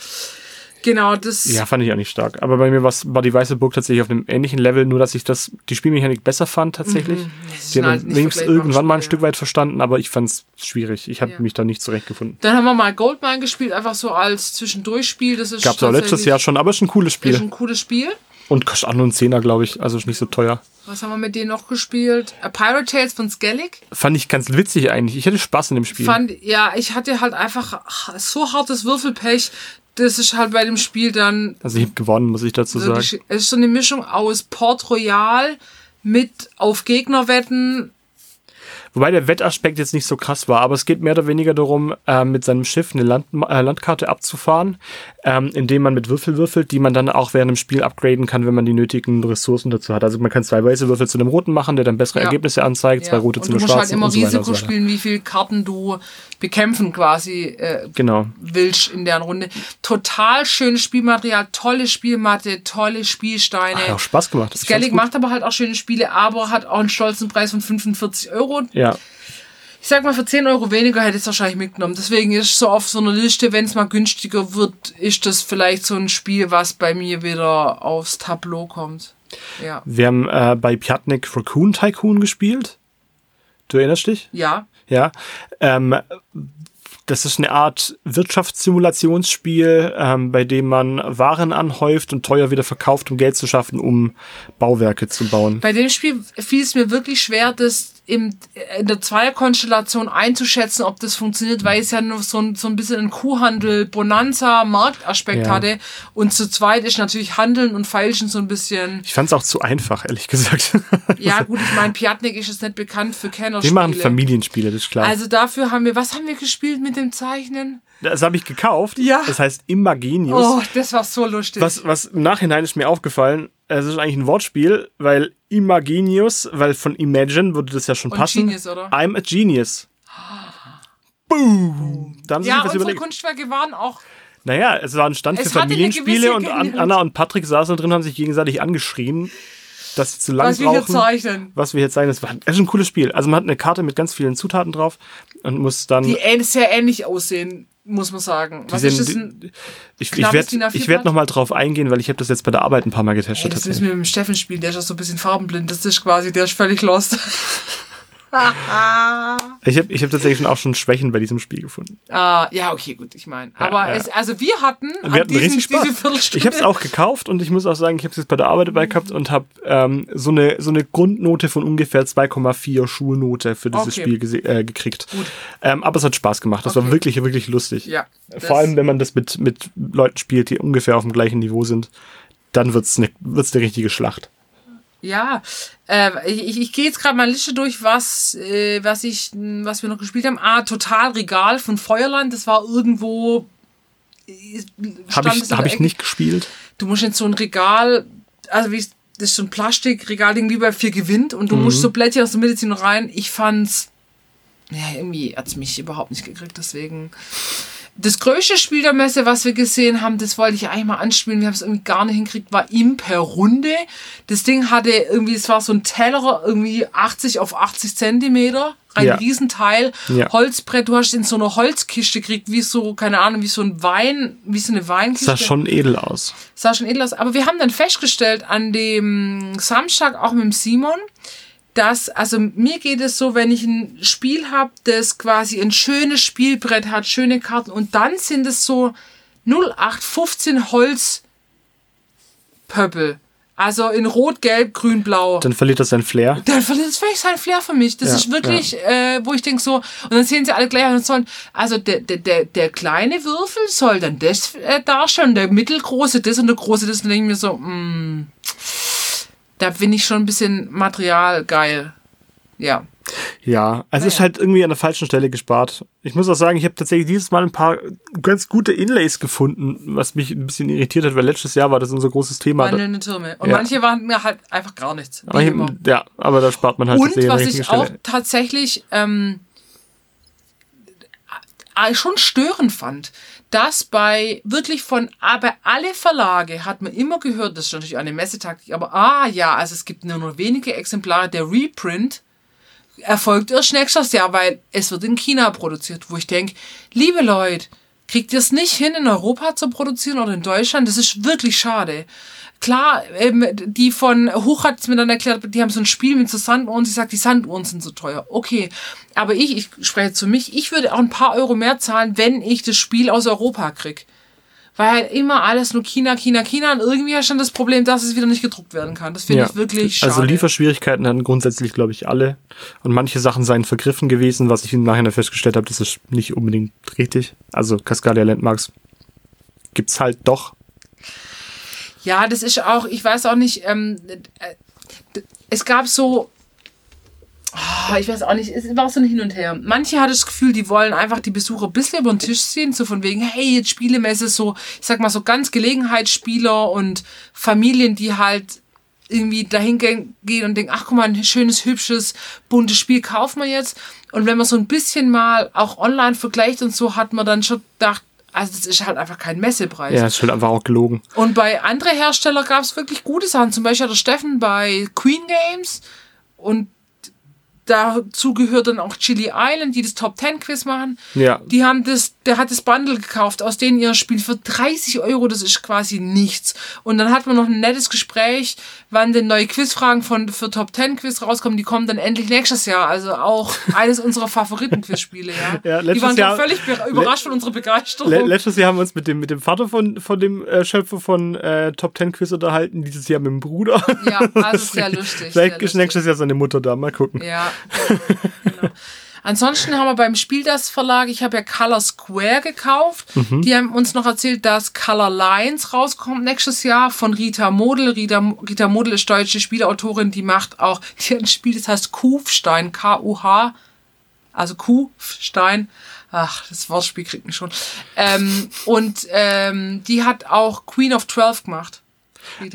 Genau, das. Ja, fand ich auch nicht stark. Aber bei mir war die Weiße Burg tatsächlich auf einem ähnlichen Level, nur dass ich das, die Spielmechanik besser fand tatsächlich. Mhm. Die haben wenigstens irgendwann mal ein Stück weit verstanden, aber ich fand es schwierig. Ich habe ja. mich da nicht zurechtgefunden. Dann haben wir mal Goldmine gespielt, einfach so als Zwischendurchspiel. Das ist Gab's auch letztes Jahr schon, aber es ist ein cooles Spiel. Ist ein cooles Spiel. Und kostet auch nur einen Zehner, glaube ich. Also ist nicht so teuer. Was haben wir mit denen noch gespielt? A Pirate Tales von Skellig. Fand ich ganz witzig eigentlich. Ich hatte Spaß in dem Spiel. Fand, ja, ich hatte halt einfach so hartes Würfelpech, das ist halt bei dem Spiel dann. Also ich habe gewonnen, muss ich dazu sagen. Es ist so eine Mischung aus Port Royal mit auf Gegner wetten Wobei der Wettaspekt jetzt nicht so krass war, aber es geht mehr oder weniger darum, äh, mit seinem Schiff eine Land äh, Landkarte abzufahren, ähm, indem man mit Würfel würfelt, die man dann auch während dem Spiel upgraden kann, wenn man die nötigen Ressourcen dazu hat. Also man kann zwei weiße Würfel zu einem roten machen, der dann bessere ja. Ergebnisse anzeigt, ja. zwei rote zu einem schwarzen. Du musst halt immer Risiko so spielen, wie viele Karten du bekämpfen quasi äh, genau. willst in deren Runde. Total schönes Spielmaterial, tolle Spielmatte, tolle Spielsteine. Hat auch Spaß gemacht. Skellig macht aber halt auch schöne Spiele, aber hat auch einen stolzen Preis von 45 Euro. Ja. Ja. Ich sag mal, für 10 Euro weniger hätte ich es wahrscheinlich mitgenommen. Deswegen ist so auf so einer Liste, wenn es mal günstiger wird, ist das vielleicht so ein Spiel, was bei mir wieder aufs Tableau kommt. Ja. Wir haben äh, bei Piatnik Raccoon Tycoon gespielt. Du erinnerst dich? Ja. Ja. Ähm, das ist eine Art Wirtschaftssimulationsspiel, ähm, bei dem man Waren anhäuft und teuer wieder verkauft, um Geld zu schaffen, um Bauwerke zu bauen. Bei dem Spiel fiel es mir wirklich schwer, das im, in der Zweierkonstellation einzuschätzen, ob das funktioniert, weil es ja nur so ein, so ein bisschen ein Kuhhandel, Bonanza, Marktaspekt ja. hatte. Und zu zweit ist natürlich Handeln und Feilschen so ein bisschen. Ich fand es auch zu einfach, ehrlich gesagt. *laughs* Ja, gut, ich meine, *laughs* Piatnik ist jetzt nicht bekannt für Kennerspiele. Wir machen Familienspiele, das ist klar. Also dafür haben wir, was haben wir gespielt mit dem Zeichnen? Das habe ich gekauft. Ja. Das heißt Immagenius. Oh, das war so lustig. Was, was im Nachhinein ist mir aufgefallen, es ist eigentlich ein Wortspiel, weil Imagenius, weil von Imagine würde das ja schon und passen. Genius, oder? I'm a Genius. Boom! Da haben sie ja, unsere überlegt. Kunstwerke waren auch. Naja, es war ein Stand für Familienspiele und Anna und Patrick saßen da drin, haben sich gegenseitig angeschrien, dass sie zu lang was brauchen. Was wir hier zeichnen. Was wir jetzt zeichnen. Das war das ist ein cooles Spiel. Also man hat eine Karte mit ganz vielen Zutaten drauf und muss dann. Die sehr ähnlich aussehen muss man sagen. Was sind, ist das ein, ich ich werde DIN A4 ich werd Blatt? noch mal drauf eingehen, weil ich habe das jetzt bei der Arbeit ein paar Mal Hey, getestet. das müssen wir mit dem Steffen spielen, der ist ja so ein bisschen farbenblind. Das ist quasi, der ist völlig lost. *laughs* *laughs* Ich habe ich hab tatsächlich schon auch schon Schwächen bei diesem Spiel gefunden. ah, ja, okay, gut, ich meine. Aber ja. Es, also wir hatten, Wir hatten diesen, richtig Spaß. Ich habe es auch gekauft und ich muss auch sagen, ich habe es jetzt bei der Arbeit dabei gehabt und habe ähm, so, eine, so eine Grundnote von ungefähr 2,4 Schulnote für dieses Okay. Spiel äh, gekriegt. Ähm, aber es hat Spaß gemacht. Das war Okay. wirklich, wirklich lustig. Ja, Vor allem, wenn man das mit, mit Leuten spielt, die ungefähr auf dem gleichen Niveau sind, dann wird's eine wird's eine richtige Schlacht. Ja, äh, ich, ich, gehe jetzt gerade meine Liste durch, was, äh, was ich, mh, was wir noch gespielt haben. Ah, Total Regal von Feuerland. Das war irgendwo. äh, Habe ich, der hab ich nicht gespielt. Du musst jetzt so ein Regal, also wie das ist so ein Plastikregalding wie bei vier gewinnt und du Mhm. musst so Blättchen aus der Mitte ziehen und rein. Ich fand's, ja, irgendwie hat's mich überhaupt nicht gekriegt, deswegen. Das größte Spiel der Messe, was wir gesehen haben, das wollte ich eigentlich mal anspielen. Wir haben es irgendwie gar nicht hinkriegt, war ihm per Runde. Das Ding hatte irgendwie, es war so ein Teller, irgendwie 80 auf 80 Zentimeter. Ein Ja. Riesenteil. Ja. Holzbrett, du hast in so einer Holzkiste gekriegt, wie so, keine Ahnung, wie so ein Wein, wie so eine Weinkiste Sah schon edel aus. sah schon edel aus. Aber wir haben dann festgestellt an dem Samstag auch mit dem Simon, dass, also mir geht es so, wenn ich ein Spiel habe, das quasi ein schönes Spielbrett hat, schöne Karten und dann sind es so 0815 Holzpöppel. Also in Rot, Gelb, Grün, Blau. Dann verliert das sein Flair. Dann verliert es völlig seinen Flair für mich. Das Ja, ist wirklich, äh, wo ich denke so, und dann sehen sie alle gleich und sollen, also der, der, der, der kleine Würfel soll dann das äh, darstellen, der mittelgroße das und der große das. Und dann denke ich mir so, mh, da bin ich schon ein bisschen Material geil. Ja. Ja, also es ist Naja. halt irgendwie an der falschen Stelle gespart. Ich muss auch sagen, ich habe tatsächlich dieses Mal ein paar ganz gute Inlays gefunden, was mich ein bisschen irritiert hat, weil letztes Jahr war das unser großes Thema. Wandelnde Türme. Und Ja. manche waren mir halt einfach gar nichts. Immer. ja, aber da spart man halt Und was ich richtigen auch Stelle. tatsächlich ähm, äh, schon störend fand, dass bei wirklich von ah, bei alle Verlage hat man immer gehört, das ist natürlich eine Messetaktik, aber ah ja, also es gibt nur noch wenige Exemplare, der Reprint erfolgt erst nächstes Jahr, weil es wird in China produziert, wo ich denke, liebe Leute, kriegt ihr es nicht hin, in Europa zu produzieren oder in Deutschland? Das ist wirklich schade. Klar, ähm, die von Hoch hat es mir dann erklärt, die haben so ein Spiel mit so Sanduhren. Sie sagt, die Sanduhren sind so teuer. Okay, aber ich, ich spreche zu mich, ich würde auch ein paar Euro mehr zahlen, wenn ich das Spiel aus Europa krieg. Weil halt immer alles nur China, China, China und irgendwie du dann das Problem, dass es wieder nicht gedruckt werden kann. Das finde ich wirklich schade. Also Lieferschwierigkeiten hatten grundsätzlich, glaube ich, alle. Und manche Sachen seien vergriffen gewesen, was ich im Nachhinein festgestellt habe, das ist nicht unbedingt richtig. Also Cascadia Landmarks gibt's halt doch. Ja, das ist auch, ich weiß auch nicht, ähm, äh, es gab so, ah, ich weiß auch nicht, es war so ein Hin und Her. Manche hatten das Gefühl, die wollen einfach die Besucher ein bisschen über den Tisch ziehen, so von wegen, hey, jetzt Spielemesse, so, ich sag mal so ganz Gelegenheitsspieler und Familien, die halt irgendwie dahin gehen und denken, ach guck mal, ein schönes, hübsches, buntes Spiel kaufen wir jetzt. Und wenn man so ein bisschen mal auch online vergleicht und so, hat man dann schon gedacht, also das ist halt einfach kein Messepreis. Ja, ist halt einfach auch gelogen. Und bei anderen Herstellern gab es wirklich gute Sachen. Zum Beispiel hat der Steffen bei Queen Games und dazu gehört dann auch Chili Island, die das Top 10 Quiz machen. Ja. Die haben das, der hat das Bundle gekauft, aus denen ihr Spiel für 30 Euro, das ist quasi nichts. Und dann hat man noch ein nettes Gespräch, wann denn neue Quizfragen von, für Top 10 Quiz rauskommen, die kommen dann endlich nächstes Jahr. Also auch *laughs* eines unserer Favoriten-Quizspiele, ja. Ja, die letztes waren glaub, Jahr- völlig be- überrascht von unserer Begeisterung. Le letztes Jahr haben wir uns mit dem, mit dem Vater von, von dem äh, Schöpfer von äh, Top 10 Quiz unterhalten, dieses Jahr mit dem Bruder. ja, *laughs* also sehr lustig. Vielleicht sehr ist lustig. nächstes Jahr seine Mutter da, mal gucken. Ja, genau. Ansonsten haben wir beim Spiel das Verlag, ich habe ja Color Square gekauft. Die haben uns noch erzählt, dass Color Lines rauskommt nächstes Jahr von Rita Model. Rita, Rita Model ist deutsche Spielautorin, die macht auch, *laughs* die hat ein Spiel, das heißt Kufstein, K-U-H, also Kufstein. Ach, das Wortspiel kriegt mich schon. Ähm, und ähm, die hat auch Queen of Twelve gemacht.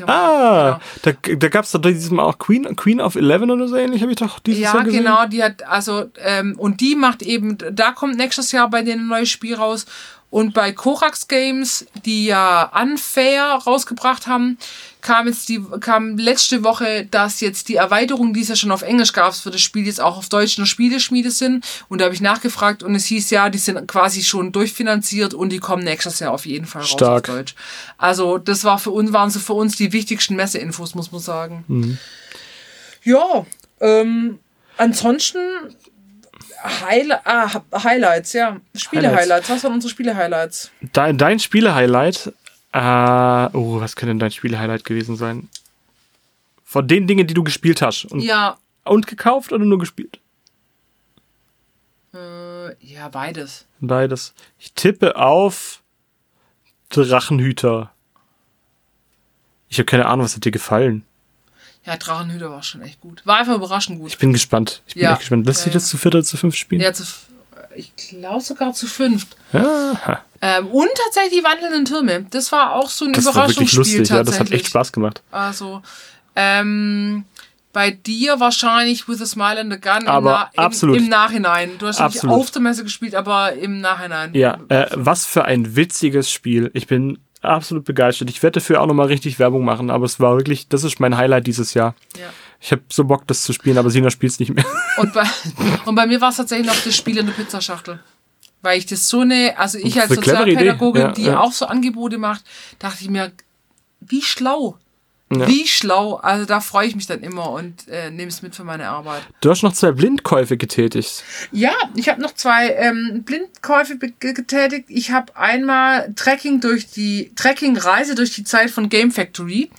Ah, genau. da, da gab es doch dieses Mal auch Queen, Queen of Eleven oder so ähnlich, habe ich doch dieses Ja, Jahr gesehen. genau, die hat, also, ähm, und die macht eben, da kommt nächstes Jahr bei denen ein neues Spiel raus. Und bei Korax Games, die ja Unfair rausgebracht haben, kam jetzt die, kam letzte Woche, dass jetzt die Erweiterung, die es ja schon auf Englisch gab, für das Spiel jetzt auch auf Deutsch in der Spieleschmiede sind. Und da habe ich nachgefragt und es hieß ja, die sind quasi schon durchfinanziert und die kommen nächstes Jahr auf jeden Fall raus Stark. auf Deutsch. Also das war für uns, waren so für uns die wichtigsten Messeinfos, muss man sagen. Mhm. Ja, ähm, ansonsten Highli ah, Highlights, ja. Spiele-Highlights. Was waren unsere Spiele-Highlights? Dein, dein Spiele-Highlight, äh, oh, was könnte denn dein Spiele-Highlight gewesen sein? Von den Dingen, die du gespielt hast. Und, Ja, und gekauft oder nur gespielt? äh, ja, beides. Beides. Ich tippe auf Drachenhüter. Ich habe keine Ahnung, was hat dir gefallen? Ja, Drachenhüter war schon echt gut. War einfach überraschend gut. Ich bin gespannt. Ich bin Ja. echt gespannt. Lässt Ja, sich ja. das zu viert oder zu fünf spielen? Ja, zu, ich glaube sogar zu fünft. Aha. Ähm, und tatsächlich die wandelnden Türme. Das war auch so ein Das war wirklich Überraschungsspiel lustig, ja. Das hat echt Spaß gemacht. Also, ähm, bei dir wahrscheinlich With a Smile and a Gun Aber im, absolut. im, Nachhinein. Du hast nicht Absolut. auf der Messe gespielt, aber im Nachhinein. Ja, äh, was für ein witziges Spiel. Ich bin absolut begeistert. Ich werde dafür auch nochmal richtig Werbung machen, aber es war wirklich, das ist mein Highlight dieses Jahr. Ja. Ich habe so Bock, das zu spielen, aber Sina spielt es nicht mehr. *laughs* Und bei, und bei mir war es tatsächlich noch das Spiel in der Pizzaschachtel. Weil ich das so eine, also ich als. Sozialpädagogin, Ja, die ja. auch so Angebote macht, dachte ich mir, wie schlau. Ja. Wie schlau. Also da freue ich mich dann immer und äh, nehme es mit für meine Arbeit. Du hast noch zwei Blindkäufe getätigt. Ja, ich habe noch zwei ähm, Blindkäufe getätigt. Ich habe einmal Trekking durch die Trekking-Reise durch die Zeit von Game Factory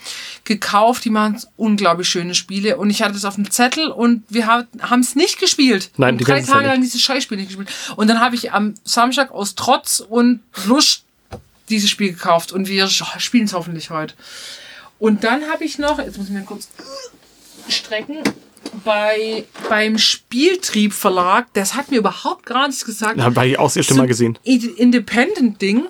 gekauft. Die machen unglaublich schöne Spiele und ich hatte das auf dem Zettel und wir haben es nicht gespielt. Nein, die drei ganze Zeit Tage lang dieses Scheißspiel nicht gespielt. Und dann habe ich am Samstag aus Trotz und Lust dieses Spiel gekauft und wir spielen es hoffentlich heute. Und dann habe ich noch, jetzt muss ich mir kurz strecken, bei, beim Spieltrieb Verlag, das hat mir überhaupt gar nichts gesagt. Habe ich auch das erste Mal gesehen. Independent-Ding,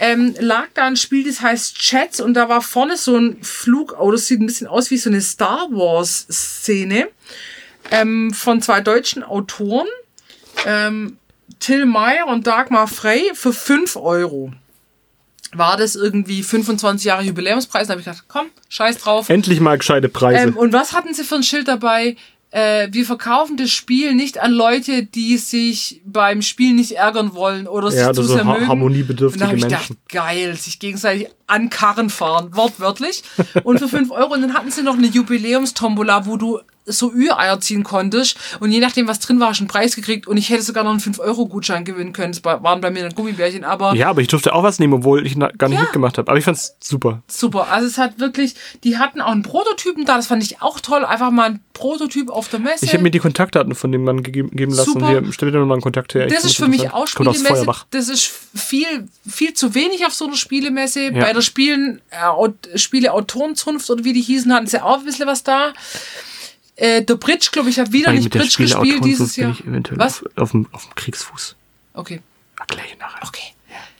ähm, lag da ein Spiel, das heißt Chats und da war vorne so ein Flugauto, das sieht ein bisschen aus wie so eine Star Wars-Szene ähm, von zwei deutschen Autoren, ähm, Till Meyer und Dagmar Frey, für 5 Euro. War das irgendwie 25 Jahre Jubiläumspreis? Da habe ich gedacht, komm, scheiß drauf. Endlich mal gescheite Preise. Ähm, und was hatten sie für ein Schild dabei? Äh, wir verkaufen das Spiel nicht an Leute, die sich beim Spiel nicht ärgern wollen oder Ja, sich zu das so sehr ha- mögen. harmoniebedürftige und da habe ich Menschen. gedacht, geil, sich gegenseitig an Karren fahren, wortwörtlich. Und für 5 Euro. Und dann hatten sie noch eine Jubiläumstombola, wo du so Ü-Eier ziehen konntest. Und je nachdem, was drin war, hast du einen Preis gekriegt. Und ich hätte sogar noch einen 5-Euro-Gutschein gewinnen können. Das war- waren bei mir dann Gummibärchen. Aber ja, aber ich durfte auch was nehmen, obwohl ich gar nicht Ja. mitgemacht habe. Aber ich fand's super. super. Also es hat wirklich, die hatten auch einen Prototypen da. Das fand ich auch toll. Einfach mal ein Prototyp auf der Messe. Ich habe mir die Kontaktdaten von dem Mann gegeben, geben lassen. Super. Hier, stell dir nochmal einen Kontakt her. Ich das find ist für mich auch Spielemesse. Das ist viel, viel zu wenig auf so einer Spielemesse. Bei der Spielen, äh, Aut- Spiele-Autorenzunft oder wie die hießen, hatten sie auch ein bisschen was da. Äh, der Bridge Club, ich habe wieder Weil nicht Bridge gespielt dieses bin Jahr. ich eventuell Was? Auf, auf, dem, auf dem Kriegsfuß. Okay, Erkläre ich nachher. okay.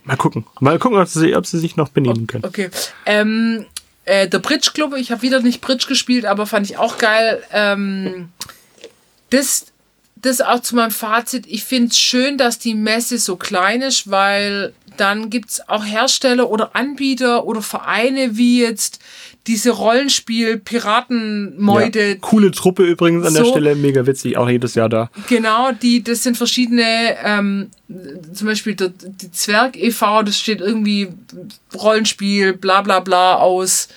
Mal gucken. Mal gucken, ob sie, ob sie sich noch benehmen können. Okay. Ähm, äh, der Bridge Club, ich habe wieder nicht Bridge gespielt, aber fand ich auch geil. Ähm, das, das auch zu meinem Fazit. Ich finde es schön, dass die Messe so klein ist, weil dann gibt's auch Hersteller oder Anbieter oder Vereine wie jetzt diese Rollenspiel-Piratenmeute, Ja, coole Truppe übrigens an der So. Stelle, mega witzig, auch jedes Jahr da. Genau, die, das sind verschiedene, ähm, zum Beispiel der, die Zwerg e.V., das steht irgendwie Rollenspiel, bla bla bla aus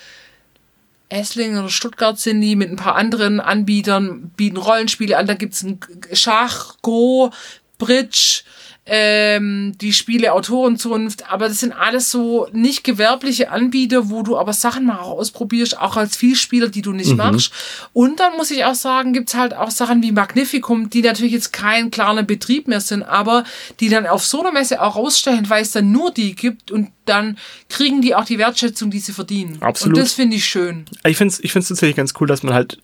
Esslingen oder Stuttgart sind die mit ein paar anderen Anbietern, bieten Rollenspiele an. Da gibt's ein Schach, Go, Bridge, ähm, die Spiele Autorenzunft, aber das sind alles so nicht gewerbliche Anbieter, wo du aber Sachen mal auch ausprobierst, auch als Vielspieler, die du nicht machst. Und dann muss ich auch sagen, gibt's halt auch Sachen wie Magnificum, die natürlich jetzt kein kleiner Betrieb mehr sind, aber die dann auf so einer Messe auch rausstellen, weil es dann nur die gibt und dann kriegen die auch die Wertschätzung, die sie verdienen. Absolut. Und das finde ich schön. Ich finde es ich find's tatsächlich ganz cool, dass man halt,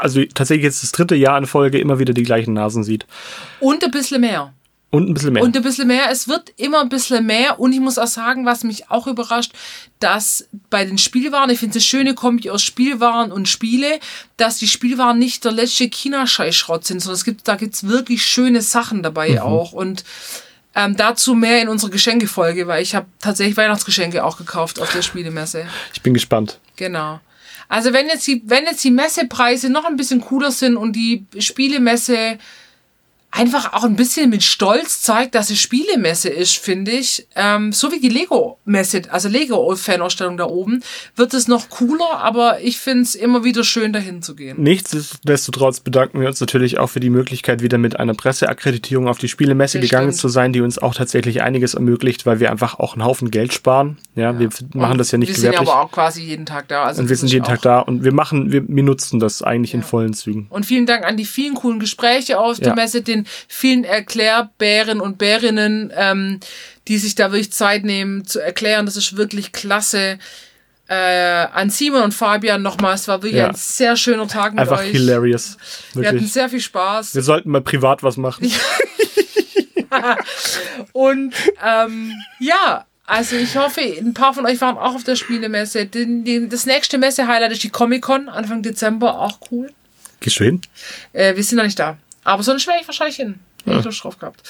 also tatsächlich jetzt das dritte Jahr in Folge immer wieder die gleichen Nasen sieht. Und ein bisschen mehr. Und ein bisschen mehr. Und ein bisschen mehr. Es wird immer ein bisschen mehr. Und ich muss auch sagen, was mich auch überrascht, dass bei den Spielwaren, ich finde das schöne Kombi aus Spielwaren und Spiele, dass die Spielwaren nicht der letzte China-Scheißschrott sind, sondern es gibt, da gibt's wirklich schöne Sachen dabei auch. Und Ähm, dazu mehr in unserer Geschenkefolge, weil ich habe tatsächlich Weihnachtsgeschenke auch gekauft auf der Spielemesse. Ich bin gespannt. Genau. Also wenn jetzt die, wenn jetzt die Messepreise noch ein bisschen cooler sind und die Spielemesse einfach auch ein bisschen mit Stolz zeigt, dass es Spielemesse ist, finde ich. Ähm, so wie die Lego-Messe, also Lego-Fanausstellung da oben, wird es noch cooler, aber ich finde es immer wieder schön, dahin zu gehen. Nichtsdestotrotz bedanken wir uns natürlich auch für die Möglichkeit, wieder mit einer Presseakkreditierung auf die Spielemesse Das gegangen stimmt. zu sein, die uns auch tatsächlich einiges ermöglicht, weil wir einfach auch einen Haufen Geld sparen. Ja, wir machen Und das ja nicht Wir sind ja gewerblich. aber auch quasi jeden Tag da. Also und wir sind jeden auch- Tag da und wir machen, wir, wir nutzen das eigentlich in vollen Zügen. Und vielen Dank an die vielen coolen Gespräche auf der Ja. Messe, den vielen Erklärbären und Bärinnen, ähm, die sich da wirklich Zeit nehmen zu erklären. Das ist wirklich klasse. Äh, an Simon und Fabian nochmal, es war wirklich Ja. ein sehr schöner Tag mit Einfach euch. hilarious. Wir hatten Wirklich. sehr viel Spaß. Wir sollten mal privat was machen. *laughs* Und ähm, ja, also ich hoffe, ein paar von euch waren auch auf der Spielemesse. Den, den, das nächste Messe-Highlight ist die Comic-Con, Anfang Dezember, auch cool. Hin? Äh, wir sind noch nicht da. Aber sonst wäre ich wahrscheinlich hin. Hätte ich drauf gehabt.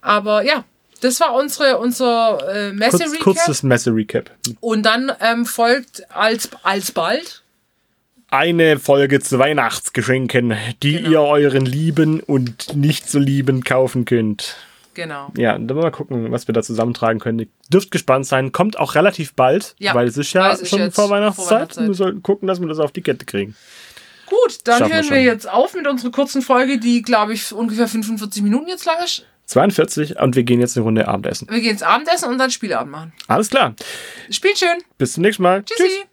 Aber ja, das war unsere, unser äh, Kurz, Messe-Recap. kurzes Messe-Recap. Und dann ähm, folgt als, alsbald Eine Folge zu Weihnachtsgeschenken, die Genau. ihr euren Lieben und nicht so Lieben kaufen könnt. Genau. Ja, dann mal gucken, was wir da zusammentragen können. Ihr dürft gespannt sein. Kommt auch relativ bald, Ja, weil es ist ja schon vor vor Weihnachtszeit. Weihnachtszeit. Wir sollten gucken, dass wir das auf die Kette kriegen. Gut, dann Schaffen wir hören wir schon. jetzt auf mit unserer kurzen Folge, die, glaube ich, ungefähr 45 Minuten jetzt lang ist. 42 und wir gehen jetzt eine Runde Abendessen. Wir gehen ins Abendessen und dann Spieleabend machen. Alles klar. Spielt schön. Bis zum nächsten Mal. Tschüssi.